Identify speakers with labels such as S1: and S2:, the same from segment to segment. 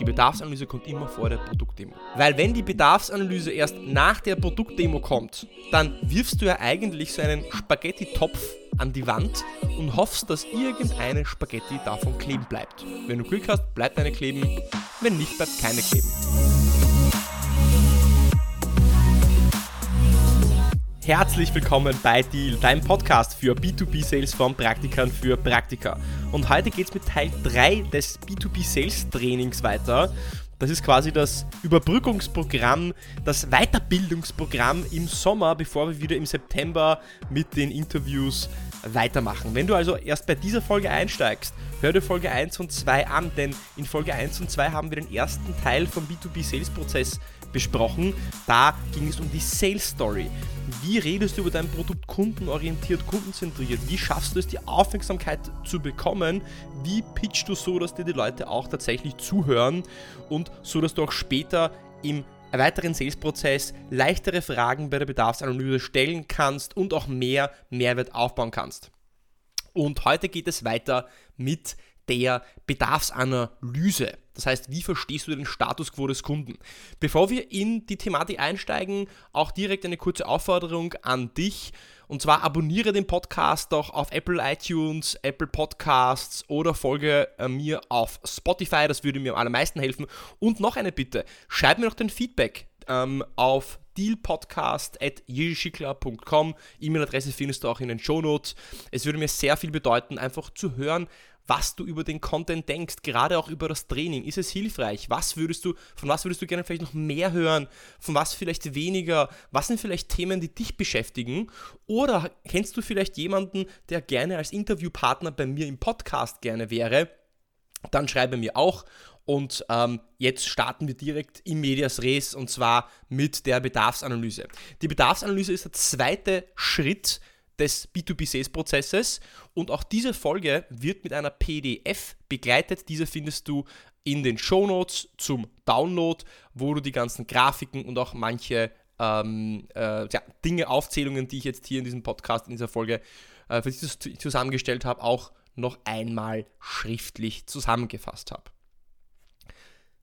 S1: Die Bedarfsanalyse kommt immer vor der Produktdemo. Weil wenn die Bedarfsanalyse erst nach der Produktdemo kommt, dann wirfst du ja eigentlich so einen Spaghetti-Topf an die Wand und hoffst, dass irgendeine Spaghetti davon kleben bleibt. Wenn du Glück hast, bleibt eine kleben, wenn nicht, bleibt keine kleben. Herzlich willkommen bei Deal, deinem Podcast für B2B-Sales von Praktikern für Praktika. Und heute geht es mit Teil 3 des B2B-Sales-Trainings weiter. Das ist quasi das Überbrückungsprogramm, das Weiterbildungsprogramm im Sommer, bevor wir wieder im September mit den Interviews weitermachen. Wenn du also erst bei dieser Folge einsteigst, hör dir Folge 1 und 2 an, denn in Folge 1 und 2 haben wir den ersten Teil vom B2B-Sales-Prozess besprochen. Da ging es um die Sales Story. Wie redest du über dein Produkt kundenorientiert, kundenzentriert? Wie schaffst du es, die Aufmerksamkeit zu bekommen? Wie pitchst du so, dass dir die Leute auch tatsächlich zuhören und so, dass du auch später im weiteren Sales-Prozess leichtere Fragen bei der Bedarfsanalyse stellen kannst und auch mehr Mehrwert aufbauen kannst. Und heute geht es weiter mit der Bedarfsanalyse. Das heißt, wie verstehst du den Status quo des Kunden? Bevor wir in die Thematik einsteigen, auch direkt eine kurze Aufforderung an dich. Und zwar abonniere den Podcast doch auf Apple iTunes, Apple Podcasts oder folge äh, mir auf Spotify. Das würde mir am allermeisten helfen. Und noch eine Bitte: Schreib mir noch dein Feedback ähm, auf dealpodcast.jischikler.com. E-Mail-Adresse findest du auch in den Shownotes. Es würde mir sehr viel bedeuten, einfach zu hören, was du über den Content denkst, gerade auch über das Training. Ist es hilfreich? Was würdest du, von was würdest du gerne vielleicht noch mehr hören? Von was vielleicht weniger? Was sind vielleicht Themen, die dich beschäftigen? Oder kennst du vielleicht jemanden, der gerne als Interviewpartner bei mir im Podcast gerne wäre? Dann schreibe mir auch. Und ähm, jetzt starten wir direkt im Medias Res und zwar mit der Bedarfsanalyse. Die Bedarfsanalyse ist der zweite Schritt des B2B-Sales-Prozesses. Und auch diese Folge wird mit einer PDF begleitet. Diese findest du in den Show Notes zum Download, wo du die ganzen Grafiken und auch manche ähm, äh, ja, Dinge, Aufzählungen, die ich jetzt hier in diesem Podcast, in dieser Folge äh, für dich zusammengestellt habe, auch noch einmal schriftlich zusammengefasst habe.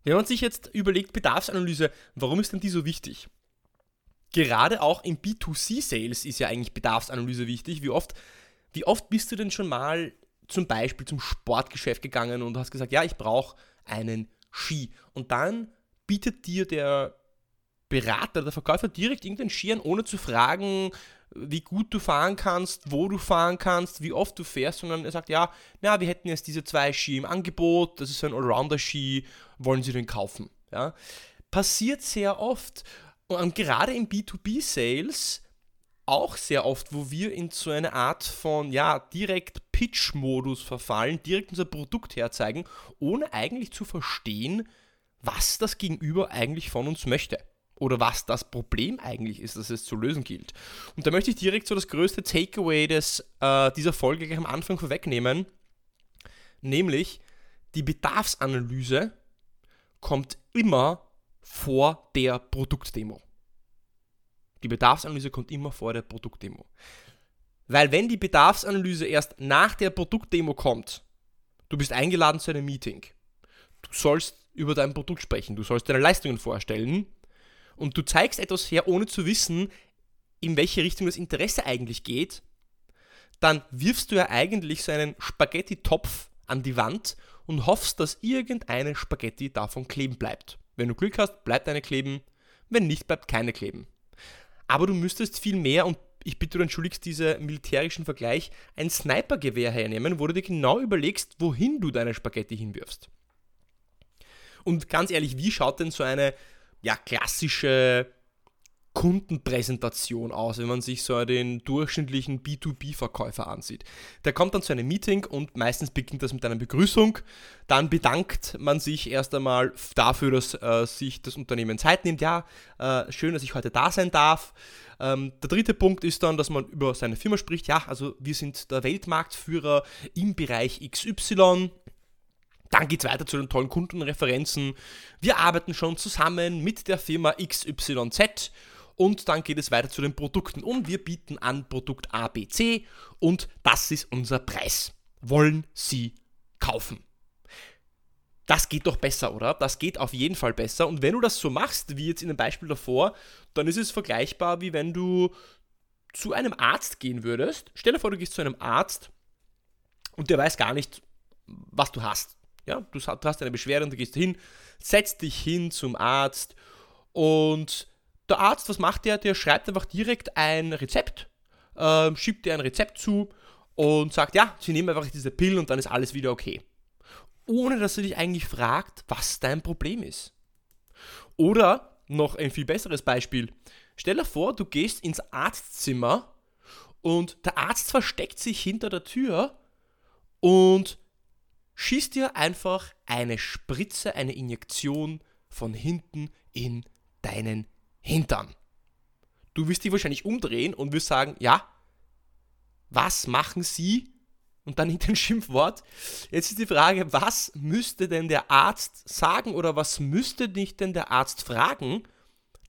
S1: Wenn man sich jetzt überlegt, Bedarfsanalyse, warum ist denn die so wichtig? Gerade auch im B2C-Sales ist ja eigentlich Bedarfsanalyse wichtig. Wie oft, wie oft bist du denn schon mal zum Beispiel zum Sportgeschäft gegangen und hast gesagt, ja, ich brauche einen Ski. Und dann bietet dir der Berater, der Verkäufer direkt irgendeinen Ski an, ohne zu fragen, wie gut du fahren kannst, wo du fahren kannst, wie oft du fährst, sondern er sagt, ja, na, wir hätten jetzt diese zwei Ski im Angebot, das ist ein Allrounder-Ski, wollen Sie den kaufen? Ja? Passiert sehr oft und gerade im B2B-Sales auch sehr oft, wo wir in so eine Art von, ja, direkt Pitch-Modus verfallen, direkt unser Produkt herzeigen, ohne eigentlich zu verstehen, was das Gegenüber eigentlich von uns möchte. Oder was das Problem eigentlich ist, das es zu lösen gilt. Und da möchte ich direkt so das größte Takeaway des, äh, dieser Folge gleich am Anfang vorwegnehmen. Nämlich, die Bedarfsanalyse kommt immer vor der Produktdemo. Die Bedarfsanalyse kommt immer vor der Produktdemo. Weil wenn die Bedarfsanalyse erst nach der Produktdemo kommt, du bist eingeladen zu einem Meeting, du sollst über dein Produkt sprechen, du sollst deine Leistungen vorstellen und du zeigst etwas her, ohne zu wissen, in welche Richtung das Interesse eigentlich geht, dann wirfst du ja eigentlich so einen Spaghetti-Topf an die Wand und hoffst, dass irgendeine Spaghetti davon kleben bleibt. Wenn du Glück hast, bleibt eine kleben, wenn nicht, bleibt keine kleben. Aber du müsstest viel mehr, und ich bitte, du entschuldigst diesen militärischen Vergleich, ein Snipergewehr hernehmen, wo du dir genau überlegst, wohin du deine Spaghetti hinwirfst. Und ganz ehrlich, wie schaut denn so eine ja, klassische Kundenpräsentation aus, wenn man sich so den durchschnittlichen B2B-Verkäufer ansieht. Der kommt dann zu einem Meeting und meistens beginnt das mit einer Begrüßung. Dann bedankt man sich erst einmal dafür, dass äh, sich das Unternehmen Zeit nimmt. Ja, äh, schön, dass ich heute da sein darf. Ähm, der dritte Punkt ist dann, dass man über seine Firma spricht. Ja, also wir sind der Weltmarktführer im Bereich XY. Dann geht es weiter zu den tollen Kundenreferenzen. Wir arbeiten schon zusammen mit der Firma XYZ und dann geht es weiter zu den Produkten und wir bieten an Produkt ABC und das ist unser Preis. Wollen Sie kaufen? das geht doch besser, oder? Das geht auf jeden Fall besser. Und wenn du das so machst, wie jetzt in dem Beispiel davor, dann ist es vergleichbar, wie wenn du zu einem Arzt gehen würdest. Stell dir vor, du gehst zu einem Arzt und der weiß gar nicht, was du hast. Ja, du hast eine Beschwerde und du gehst hin, setzt dich hin zum Arzt und der Arzt, was macht der? Der schreibt einfach direkt ein Rezept, äh, schiebt dir ein Rezept zu und sagt, ja, sie nehmen einfach diese Pillen und dann ist alles wieder okay. Ohne dass er dich eigentlich fragt, was dein Problem ist. Oder noch ein viel besseres Beispiel. Stell dir vor, du gehst ins Arztzimmer und der Arzt versteckt sich hinter der Tür und schießt dir einfach eine Spritze, eine Injektion von hinten in deinen Hintern. Du wirst dich wahrscheinlich umdrehen und wirst sagen, ja, was machen Sie? Und dann hinter ein Schimpfwort. Jetzt ist die Frage, was müsste denn der Arzt sagen oder was müsste dich denn der Arzt fragen,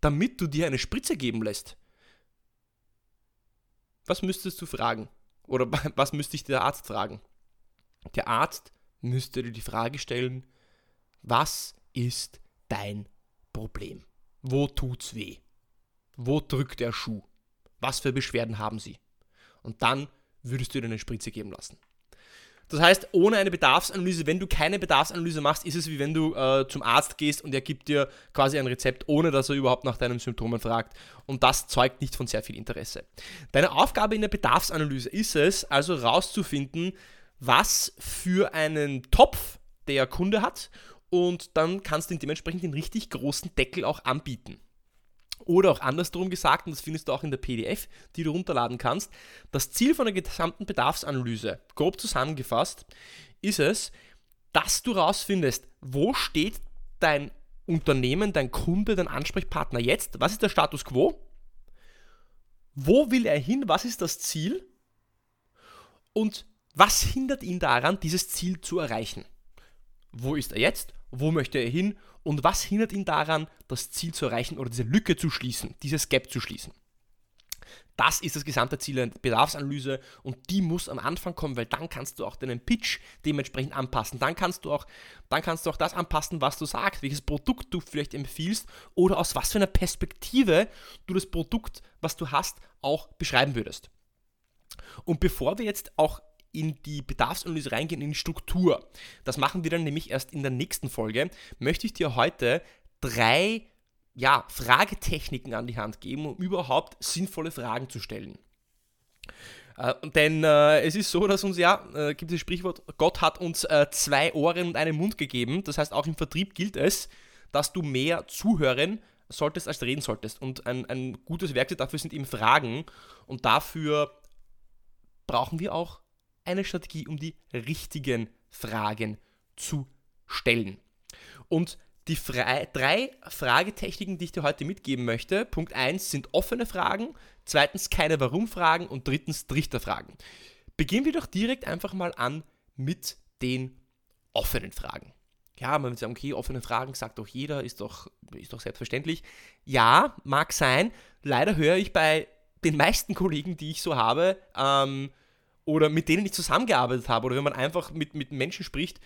S1: damit du dir eine Spritze geben lässt? Was müsstest du fragen? Oder was müsste dich der Arzt fragen? Der Arzt müsste dir die Frage stellen, was ist dein Problem? Wo tut's weh? Wo drückt der Schuh? Was für Beschwerden haben sie? Und dann würdest du dir eine Spritze geben lassen. Das heißt, ohne eine Bedarfsanalyse, wenn du keine Bedarfsanalyse machst, ist es wie wenn du äh, zum Arzt gehst und er gibt dir quasi ein Rezept, ohne dass er überhaupt nach deinen Symptomen fragt. Und das zeugt nicht von sehr viel Interesse. Deine Aufgabe in der Bedarfsanalyse ist es, also herauszufinden, was für einen Topf der Kunde hat und dann kannst du dementsprechend den richtig großen Deckel auch anbieten. Oder auch andersrum gesagt, und das findest du auch in der PDF, die du runterladen kannst, das Ziel von der gesamten Bedarfsanalyse, grob zusammengefasst, ist es, dass du herausfindest, wo steht dein Unternehmen, dein Kunde, dein Ansprechpartner jetzt, was ist der Status quo, wo will er hin, was ist das Ziel und was hindert ihn daran, dieses Ziel zu erreichen? Wo ist er jetzt? Wo möchte er hin? Und was hindert ihn daran, das Ziel zu erreichen oder diese Lücke zu schließen, dieses Gap zu schließen? Das ist das gesamte Ziel der Bedarfsanalyse und die muss am Anfang kommen, weil dann kannst du auch deinen Pitch dementsprechend anpassen. Dann kannst du auch, dann kannst du auch das anpassen, was du sagst, welches Produkt du vielleicht empfiehlst oder aus was für einer Perspektive du das Produkt, was du hast, auch beschreiben würdest. Und bevor wir jetzt auch in die Bedarfsanalyse reingehen, in die Struktur. Das machen wir dann nämlich erst in der nächsten Folge. Möchte ich dir heute drei ja, Fragetechniken an die Hand geben, um überhaupt sinnvolle Fragen zu stellen. Äh, denn äh, es ist so, dass uns ja, äh, gibt es das Sprichwort, Gott hat uns äh, zwei Ohren und einen Mund gegeben. Das heißt, auch im Vertrieb gilt es, dass du mehr zuhören solltest, als reden solltest. Und ein, ein gutes Werkzeug dafür sind eben Fragen. Und dafür brauchen wir auch eine Strategie, um die richtigen Fragen zu stellen. Und die Fre drei Fragetechniken, die ich dir heute mitgeben möchte, Punkt 1 sind offene Fragen, zweitens keine Warum-Fragen und drittens Trichterfragen. Beginnen wir doch direkt einfach mal an mit den offenen Fragen. Ja, man wird sagen, okay, offene Fragen sagt doch jeder, ist doch, ist doch selbstverständlich. Ja, mag sein. Leider höre ich bei den meisten Kollegen, die ich so habe, ähm, oder mit denen ich zusammengearbeitet habe oder wenn man einfach mit, mit Menschen spricht,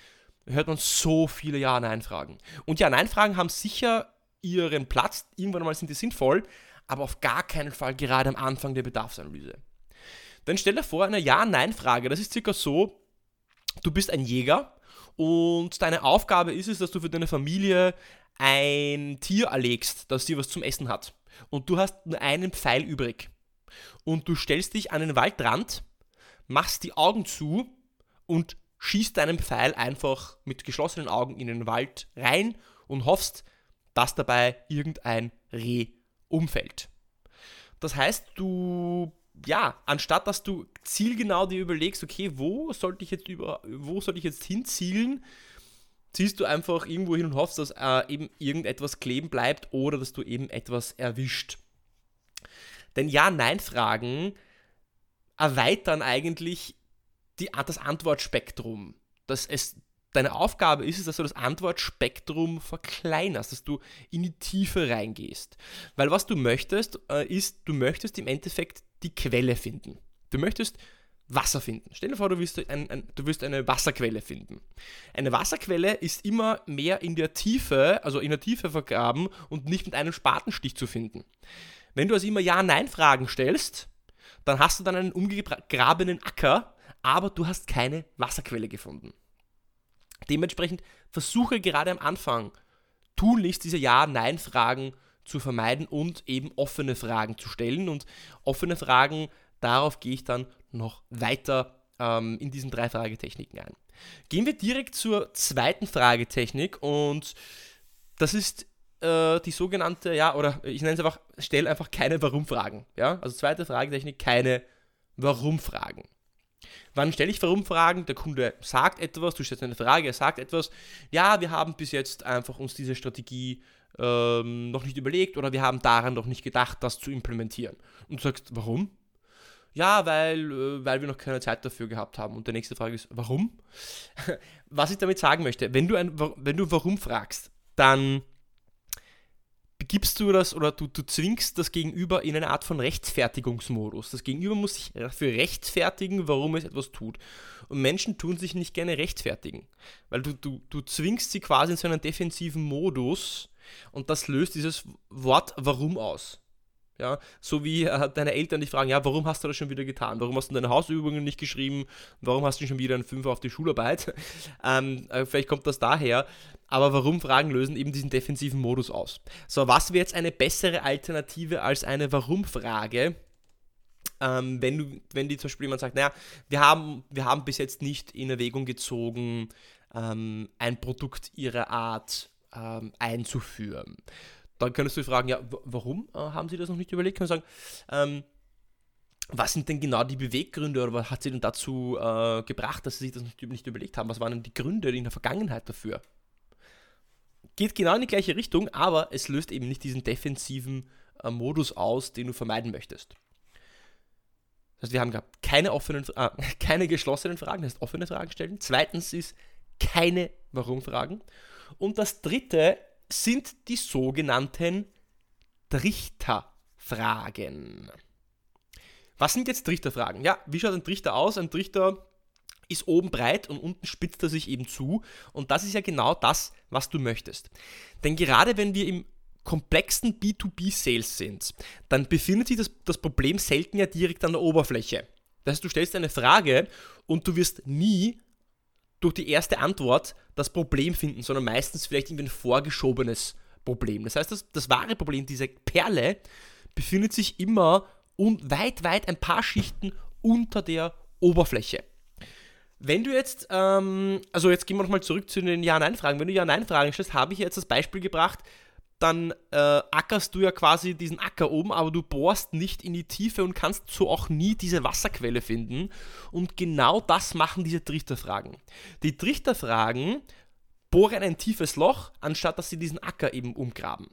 S1: hört man so viele Ja-Nein-Fragen. Und Ja-Nein-Fragen haben sicher ihren Platz, irgendwann mal sind die sinnvoll, aber auf gar keinen Fall gerade am Anfang der Bedarfsanalyse. Dann stell dir vor, eine Ja-Nein-Frage, das ist circa so, du bist ein Jäger und deine Aufgabe ist es, dass du für deine Familie ein Tier erlegst, das dir was zum Essen hat. Und du hast nur einen Pfeil übrig. Und du stellst dich an den Waldrand machst die Augen zu und schießt deinen Pfeil einfach mit geschlossenen Augen in den Wald rein und hoffst, dass dabei irgendein Reh umfällt. Das heißt, du, ja, anstatt dass du zielgenau dir überlegst, okay, wo sollte ich jetzt über, wo sollte ich jetzt hinzielen, ziehst du einfach irgendwo hin und hoffst, dass äh, eben irgendetwas kleben bleibt oder dass du eben etwas erwischt. Denn Ja-Nein-Fragen erweitern eigentlich die, das Antwortspektrum. Dass es, deine Aufgabe ist es, dass du das Antwortspektrum verkleinerst, dass du in die Tiefe reingehst. Weil was du möchtest, äh, ist, du möchtest im Endeffekt die Quelle finden. Du möchtest Wasser finden. Stell dir vor, du willst, ein, ein, du willst eine Wasserquelle finden. Eine Wasserquelle ist immer mehr in der Tiefe, also in der Tiefe vergraben und nicht mit einem Spatenstich zu finden. Wenn du also immer Ja-Nein-Fragen stellst, dann hast du dann einen umgegrabenen Acker, aber du hast keine Wasserquelle gefunden. Dementsprechend versuche gerade am Anfang tunlichst diese Ja-Nein-Fragen zu vermeiden und eben offene Fragen zu stellen. Und offene Fragen, darauf gehe ich dann noch weiter ähm, in diesen drei Fragetechniken ein. Gehen wir direkt zur zweiten Fragetechnik und das ist äh, die sogenannte, ja, oder ich nenne es einfach, stell einfach keine Warum-Fragen. Ja? Also zweite Fragetechnik, keine Warum-Fragen. Wann stelle ich Warum-Fragen? Der Kunde sagt etwas, du stellst eine Frage, er sagt etwas. Ja, wir haben bis jetzt einfach uns diese Strategie ähm, noch nicht überlegt oder wir haben daran noch nicht gedacht, das zu implementieren. Und du sagst, warum? Ja, weil, äh, weil wir noch keine Zeit dafür gehabt haben. Und die nächste Frage ist, warum? Was ich damit sagen möchte, wenn du, ein, wenn du warum fragst, dann gibst du das oder du, du zwingst das Gegenüber in eine Art von Rechtfertigungsmodus. Das Gegenüber muss sich dafür rechtfertigen, warum es etwas tut. Und Menschen tun sich nicht gerne rechtfertigen, weil du, du, du zwingst sie quasi in so einen defensiven Modus und das löst dieses Wort warum aus. Ja, so wie äh, deine Eltern dich fragen, ja, warum hast du das schon wieder getan? Warum hast du deine Hausübungen nicht geschrieben? Warum hast du schon wieder einen Fünfer auf die Schularbeit? ähm, äh, vielleicht kommt das daher. Aber warum Fragen lösen eben diesen defensiven Modus aus? So, was wäre jetzt eine bessere Alternative als eine Warum-Frage? Ähm, wenn, du, wenn die zum Beispiel jemand sagt, naja, wir haben, wir haben bis jetzt nicht in Erwägung gezogen, ähm, ein Produkt ihrer Art ähm, einzuführen dann könntest du fragen, ja, warum äh, haben Sie das noch nicht überlegt? Kann sagen, ähm, was sind denn genau die Beweggründe oder was hat Sie denn dazu äh, gebracht, dass Sie sich das nicht, nicht überlegt haben? Was waren denn die Gründe in der Vergangenheit dafür? Geht genau in die gleiche Richtung, aber es löst eben nicht diesen defensiven äh, Modus aus, den du vermeiden möchtest. Das heißt, wir haben gehabt keine offenen, äh, keine geschlossenen Fragen, das heißt offene Fragen stellen. Zweitens ist keine Warum-Fragen. Und das dritte sind die sogenannten Trichterfragen. Was sind jetzt Trichterfragen? Ja, wie schaut ein Trichter aus? Ein Trichter ist oben breit und unten spitzt er sich eben zu. Und das ist ja genau das, was du möchtest. Denn gerade wenn wir im komplexen B2B-Sales sind, dann befindet sich das, das Problem selten ja direkt an der Oberfläche. Das heißt, du stellst eine Frage und du wirst nie durch die erste Antwort das Problem finden, sondern meistens vielleicht irgendwie ein vorgeschobenes Problem. Das heißt, das, das wahre Problem, diese Perle, befindet sich immer und weit, weit ein paar Schichten unter der Oberfläche. Wenn du jetzt, ähm, also jetzt gehen wir nochmal zurück zu den Ja-Nein-Fragen. Wenn du Ja-Nein-Fragen stellst, habe ich jetzt das Beispiel gebracht, dann äh, ackerst du ja quasi diesen Acker oben, aber du bohrst nicht in die Tiefe und kannst so auch nie diese Wasserquelle finden. Und genau das machen diese Trichterfragen. Die Trichterfragen bohren ein tiefes Loch, anstatt dass sie diesen Acker eben umgraben.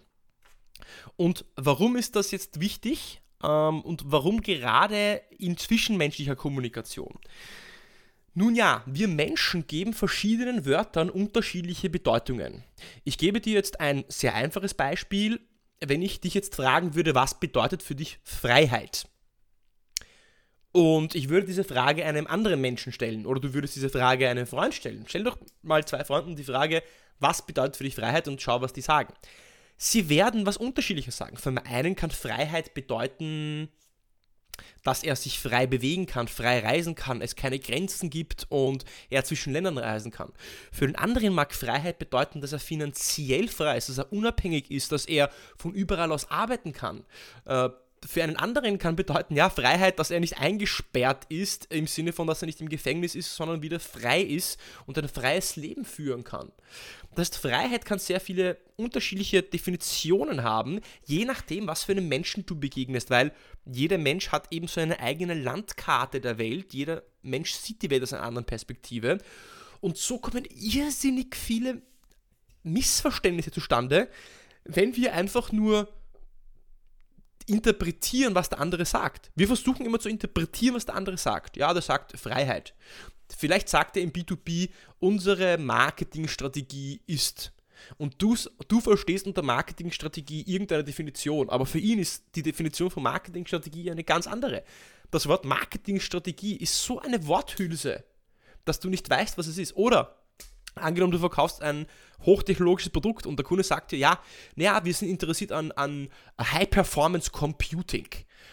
S1: Und warum ist das jetzt wichtig? Ähm, und warum gerade in zwischenmenschlicher Kommunikation? Nun ja, wir Menschen geben verschiedenen Wörtern unterschiedliche Bedeutungen. Ich gebe dir jetzt ein sehr einfaches Beispiel. Wenn ich dich jetzt fragen würde, was bedeutet für dich Freiheit? Und ich würde diese Frage einem anderen Menschen stellen oder du würdest diese Frage einem Freund stellen. Stell doch mal zwei Freunden die Frage, was bedeutet für dich Freiheit und schau, was die sagen. Sie werden was Unterschiedliches sagen. Für einen kann Freiheit bedeuten, dass er sich frei bewegen kann, frei reisen kann, es keine Grenzen gibt und er zwischen Ländern reisen kann. Für den anderen mag Freiheit bedeuten, dass er finanziell frei ist, dass er unabhängig ist, dass er von überall aus arbeiten kann. Äh, für einen anderen kann bedeuten, ja, Freiheit, dass er nicht eingesperrt ist, im Sinne von, dass er nicht im Gefängnis ist, sondern wieder frei ist und ein freies Leben führen kann. Das heißt, Freiheit kann sehr viele unterschiedliche Definitionen haben, je nachdem, was für einen Menschen du begegnest, weil jeder Mensch hat eben so eine eigene Landkarte der Welt, jeder Mensch sieht die Welt aus einer anderen Perspektive und so kommen irrsinnig viele Missverständnisse zustande, wenn wir einfach nur interpretieren, was der andere sagt. Wir versuchen immer zu interpretieren, was der andere sagt. Ja, der sagt Freiheit. Vielleicht sagt er im B2B, unsere Marketingstrategie ist. Und du, du verstehst unter Marketingstrategie irgendeine Definition, aber für ihn ist die Definition von Marketingstrategie eine ganz andere. das Wort Marketingstrategie ist so eine Worthülse, dass du nicht weißt, was es ist. Oder angenommen, du verkaufst ein hochtechnologisches Produkt und der Kunde sagt dir, ja, naja, wir sind interessiert an, an High Performance Computing.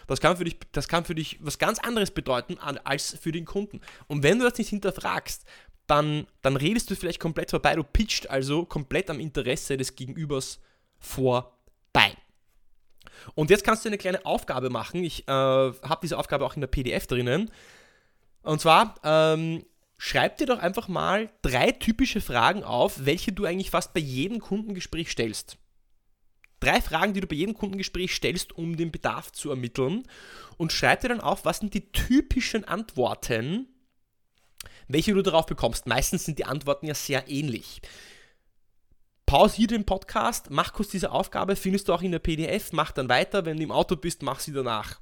S1: Das kann, für dich, das kann für dich was ganz anderes bedeuten als für den Kunden. Und wenn du das nicht hinterfragst, dann, dann redest du vielleicht komplett vorbei. Du pitcht also komplett am Interesse des Gegenübers vorbei. Und jetzt kannst du eine kleine Aufgabe machen. Ich äh, habe diese Aufgabe auch in der PDF drinnen. Und zwar ähm, schreib dir doch einfach mal drei typische Fragen auf, welche du eigentlich fast bei jedem Kundengespräch stellst. Drei Fragen, die du bei jedem Kundengespräch stellst, um den Bedarf zu ermitteln. Und schreib dir dann auf, was sind die typischen Antworten, welche du darauf bekommst. Meistens sind die Antworten ja sehr ähnlich. Pausier den Podcast, mach kurz diese Aufgabe, findest du auch in der PDF, mach dann weiter, wenn du im Auto bist, mach sie danach.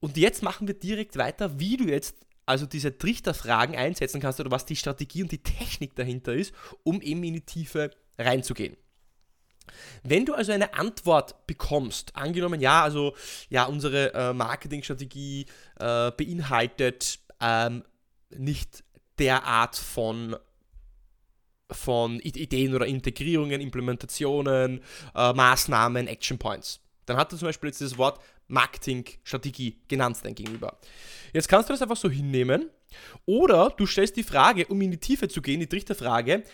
S1: Und jetzt machen wir direkt weiter, wie du jetzt also diese Trichterfragen einsetzen kannst oder was die Strategie und die Technik dahinter ist, um eben in die Tiefe reinzugehen. Wenn du also eine Antwort bekommst, angenommen, ja, also ja, unsere äh, Marketingstrategie äh, beinhaltet ähm, nicht der Art von von Ideen oder Integrierungen, Implementationen, äh, Maßnahmen, Action Points. Dann hat er zum Beispiel jetzt das Wort Marketingstrategie genannt dein Gegenüber. Jetzt kannst du das einfach so hinnehmen oder du stellst die Frage, um in die Tiefe zu gehen, die Trichterfrage,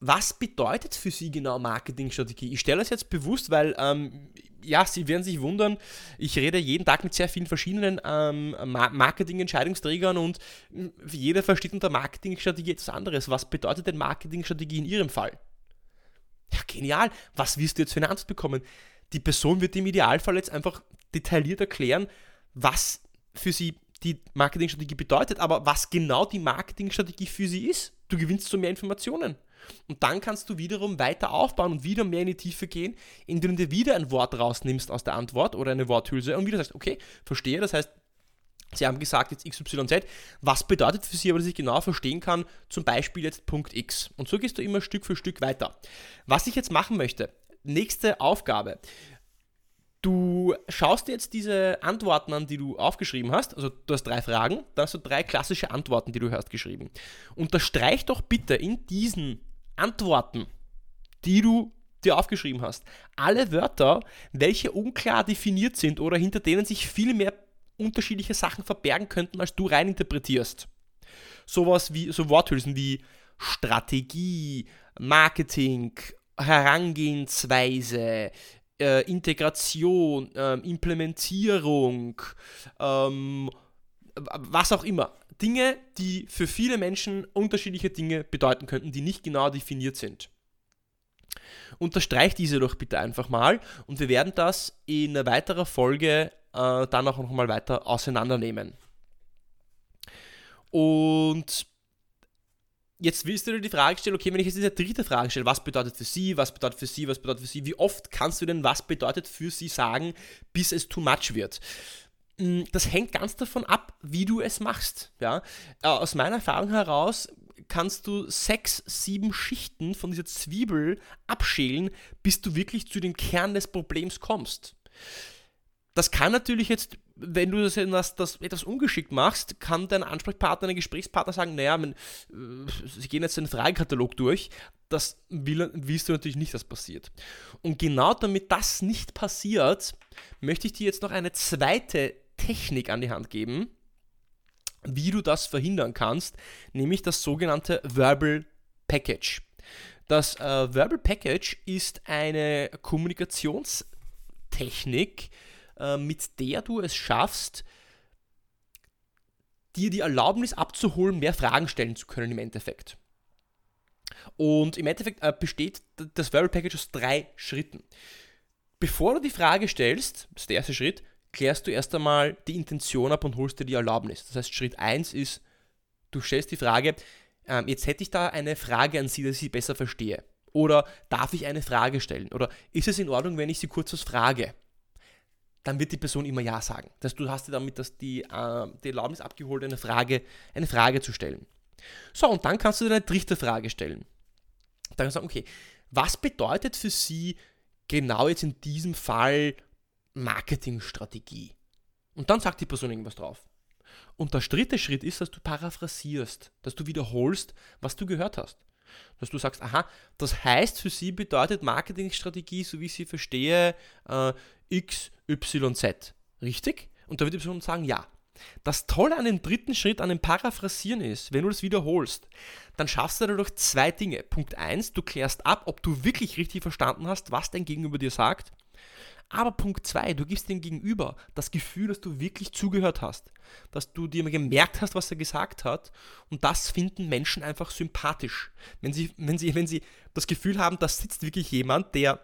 S1: was bedeutet für Sie genau Marketingstrategie? Ich stelle das jetzt bewusst, weil, ähm, ja, Sie werden sich wundern, ich rede jeden Tag mit sehr vielen verschiedenen ähm, Marketing-Entscheidungsträgern und hm, jeder versteht unter Marketingstrategie etwas anderes. Was bedeutet denn Marketingstrategie in Ihrem Fall? Ja, genial. Was wirst du jetzt für eine Antwort bekommen? Die Person wird im Idealfall jetzt einfach detailliert erklären, was für sie die Marketingstrategie bedeutet, aber was genau die Marketingstrategie für sie ist. Du gewinnst so mehr Informationen. Und dann kannst du wiederum weiter aufbauen und wieder mehr in die Tiefe gehen, indem du dir wieder ein Wort rausnimmst aus der Antwort oder eine Worthülse und wieder sagst, okay, verstehe, das heißt, Sie haben gesagt jetzt XYZ, was bedeutet für Sie, aber dass ich genau verstehen kann, zum Beispiel jetzt Punkt X. Und so gehst du immer Stück für Stück weiter. Was ich jetzt machen möchte, nächste Aufgabe. Du schaust dir jetzt diese Antworten an, die du aufgeschrieben hast. Also du hast drei Fragen, dann hast du drei klassische Antworten, die du hast geschrieben. Unterstreich doch bitte in diesen Antworten, die du dir aufgeschrieben hast, alle Wörter, welche unklar definiert sind oder hinter denen sich viel mehr unterschiedliche Sachen verbergen könnten, als du reininterpretierst. Sowas wie, so Worthülsen wie Strategie, Marketing, Herangehensweise, äh, Integration, äh, Implementierung, ähm, was auch immer. Dinge, die für viele Menschen unterschiedliche Dinge bedeuten könnten, die nicht genau definiert sind. Unterstreicht diese doch bitte einfach mal und wir werden das in einer weiteren Folge äh, dann auch nochmal weiter auseinandernehmen. Und jetzt willst du dir die Frage stellen, okay, wenn ich jetzt diese dritte Frage stelle, was bedeutet für sie, was bedeutet für sie, was bedeutet für sie, wie oft kannst du denn was bedeutet für sie sagen, bis es too much wird? Hm, das hängt ganz davon ab, wie du es machst. Ja? Äh, aus meiner Erfahrung heraus kannst du sechs, sieben Schichten von dieser Zwiebel abschälen, bis du wirklich zu dem Kern des Problems kommst. Das kann natürlich jetzt wenn du das, das, das, etwas ungeschickt machst, kann dein Ansprechpartner, dein Gesprächspartner sagen, naja, man, äh, sie gehen jetzt den Fragekatalog durch. Das will, willst du natürlich nicht, dass passiert. Und genau damit das nicht passiert, möchte ich dir jetzt noch eine zweite Technik an die Hand geben, wie du das verhindern kannst, nämlich das sogenannte Verbal Package. Das äh, Verbal Package ist eine Kommunikationstechnik, mit der du es schaffst, dir die Erlaubnis abzuholen, mehr Fragen stellen zu können im Endeffekt. Und im Endeffekt äh, besteht das Verbal Package aus drei Schritten. Bevor du die Frage stellst, das ist der erste Schritt, klärst du erst einmal die Intention ab und holst dir die Erlaubnis. Das heißt, Schritt 1 ist, du stellst die Frage, ähm, jetzt hätte ich da eine Frage an Sie, dass ich sie besser verstehe. Oder darf ich eine Frage stellen? Oder ist es in Ordnung, wenn ich Sie kurz was frage? Dann wird die Person immer Ja sagen. Das heißt, du hast dir damit dass die, äh, die Erlaubnis abgeholt, eine Frage, eine Frage zu stellen. So, und dann kannst du dir eine dritte Frage stellen. Dann kannst du sagen, okay, was bedeutet für Sie genau jetzt in diesem Fall Marketingstrategie. Und dann sagt die Person irgendwas drauf. Und der dritte Schritt ist, dass du paraphrasierst, dass du wiederholst, was du gehört hast. Dass du sagst, aha, das heißt für sie bedeutet Marketingstrategie, so wie ich sie verstehe, äh, X, Y, Z. Richtig? Und da wird die sagen, ja. Das Tolle an dem dritten Schritt, an dem Paraphrasieren ist, wenn du das wiederholst, dann schaffst du dadurch zwei Dinge. Punkt 1, du klärst ab, ob du wirklich richtig verstanden hast, was dein Gegenüber dir sagt. Aber Punkt 2, du gibst dem Gegenüber das Gefühl, dass du wirklich zugehört hast, dass du dir gemerkt hast, was er gesagt hat. Und das finden Menschen einfach sympathisch. Wenn sie, wenn sie, wenn sie das Gefühl haben, da sitzt wirklich jemand, der,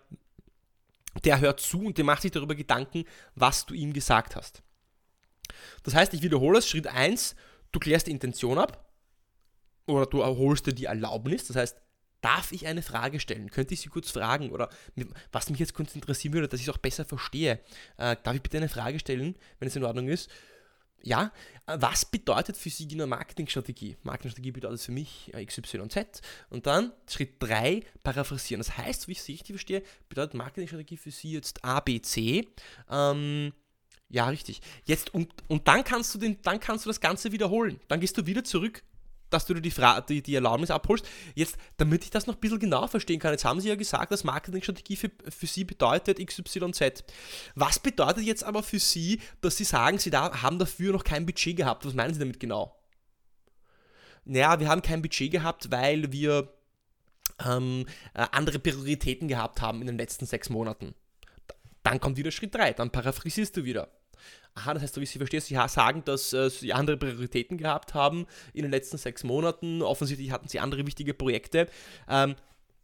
S1: der hört zu und der macht sich darüber Gedanken, was du ihm gesagt hast. Das heißt, ich wiederhole es, Schritt 1, du klärst die Intention ab oder du erholst dir die Erlaubnis, das heißt, Darf ich eine Frage stellen? Könnte ich Sie kurz fragen? Oder was mich jetzt kurz interessieren würde, dass ich es auch besser verstehe. Äh, darf ich bitte eine Frage stellen, wenn es in Ordnung ist? Ja, äh, was bedeutet für Sie genau Marketingstrategie? Marketingstrategie bedeutet für mich äh, XYZ. Und dann Schritt 3, paraphrasieren. Das heißt, wie ich es richtig verstehe, bedeutet Marketingstrategie für Sie jetzt A, B, C. Ähm, ja, richtig. Jetzt und, und dann kannst du den, dann kannst du das Ganze wiederholen. Dann gehst du wieder zurück dass du dir die, Fra die, die Erlaubnis abholst. Jetzt, damit ich das noch ein bisschen genauer verstehen kann, jetzt haben Sie ja gesagt, dass Marketingstrategie für, für Sie bedeutet XYZ. Was bedeutet jetzt aber für Sie, dass Sie sagen, Sie da, haben dafür noch kein Budget gehabt? Was meinen Sie damit genau? Naja, wir haben kein Budget gehabt, weil wir ähm, äh, andere Prioritäten gehabt haben in den letzten sechs Monaten. Dann kommt wieder Schritt 3, dann paraphrasierst du wieder. Aha, das heißt, so wie ich Sie verstehe, Sie sagen, dass äh, Sie andere Prioritäten gehabt haben in den letzten sechs Monaten. Offensichtlich hatten Sie andere wichtige Projekte. Ähm,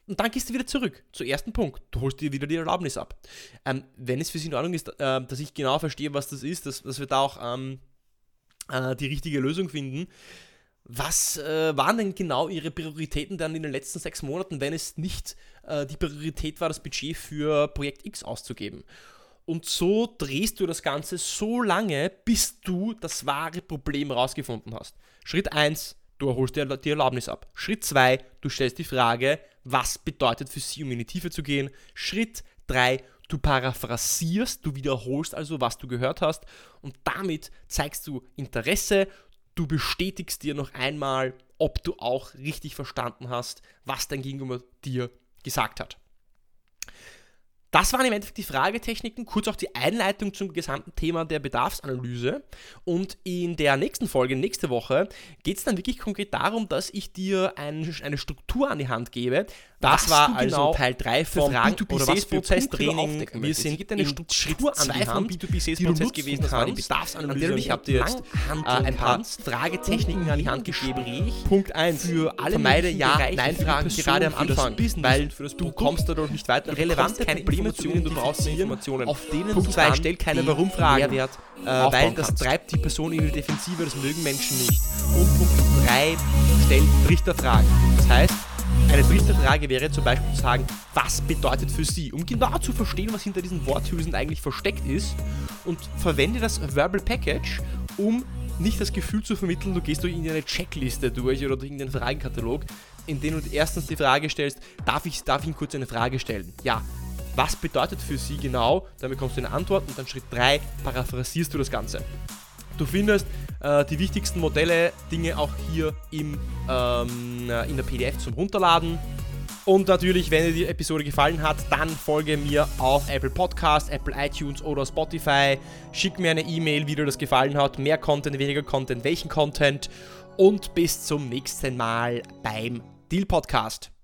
S1: und dann gehst du wieder zurück zum ersten Punkt. Du holst dir wieder die Erlaubnis ab. Ähm, wenn es für Sie in Ordnung ist, äh, dass ich genau verstehe, was das ist, dass, dass wir da auch ähm, äh, die richtige Lösung finden. Was äh, waren denn genau Ihre Prioritäten dann in den letzten sechs Monaten, wenn es nicht äh, die Priorität war, das Budget für Projekt X auszugeben? Und so drehst du das Ganze so lange, bis du das wahre Problem rausgefunden hast. Schritt 1, du erholst dir die Erlaubnis ab. Schritt 2, du stellst die Frage, was bedeutet für sie, um in die Tiefe zu gehen. Schritt 3, du paraphrasierst, du wiederholst also, was du gehört hast. Und damit zeigst du Interesse, du bestätigst dir noch einmal, ob du auch richtig verstanden hast, was dein Gegenüber dir gesagt hat. Das waren im Endeffekt die Fragetechniken, kurz auch die Einleitung zum gesamten Thema der Bedarfsanalyse. Und in der nächsten Folge, nächste Woche, geht es dann wirklich konkret darum, dass ich dir ein, eine Struktur an die Hand gebe. Das war also genau Teil 3 vom B2B-Prozess-Training. Wir sind eine Struktur an die Hand, B2B-Prozess gewesen. Das war die Bedarfsanalyse. Ich habe dir jetzt äh, ein paar Fragetechniken an die Hand gegeben. Punkt 1. Für alle vermeide Ja-Nein-Fragen gerade am Anfang, weil du kommst dadurch nicht weiter. Relevante keine Informationen, du brauchst Informationen. Auf denen Punkt 2, stell keine Warum-Fragen, äh, weil das treibt die Person in die Defensive, das mögen Menschen nicht. Und Punkt 3, stell Richterfragen. Das heißt, eine dritte Frage wäre zum Beispiel zu sagen, was bedeutet für Sie? Um genau zu verstehen, was hinter diesen Worthülsen eigentlich versteckt ist und verwende das Verbal Package, um nicht das Gefühl zu vermitteln, du gehst durch irgendeine Checkliste durch oder durch irgendeinen Fragenkatalog, in dem du erstens die Frage stellst, darf ich, darf ich Ihnen kurz eine Frage stellen? Ja, was bedeutet für sie genau, dann bekommst du eine Antwort und dann Schritt 3 paraphrasierst du das Ganze. Du findest äh, die wichtigsten Modelle, Dinge auch hier im, ähm, äh, in der PDF zum Runterladen. Und natürlich, wenn dir die Episode gefallen hat, dann folge mir auf Apple Podcast, Apple iTunes oder Spotify. Schick mir eine E-Mail, wie dir das gefallen hat. Mehr Content, weniger Content, welchen Content. Und bis zum nächsten Mal beim Deal Podcast.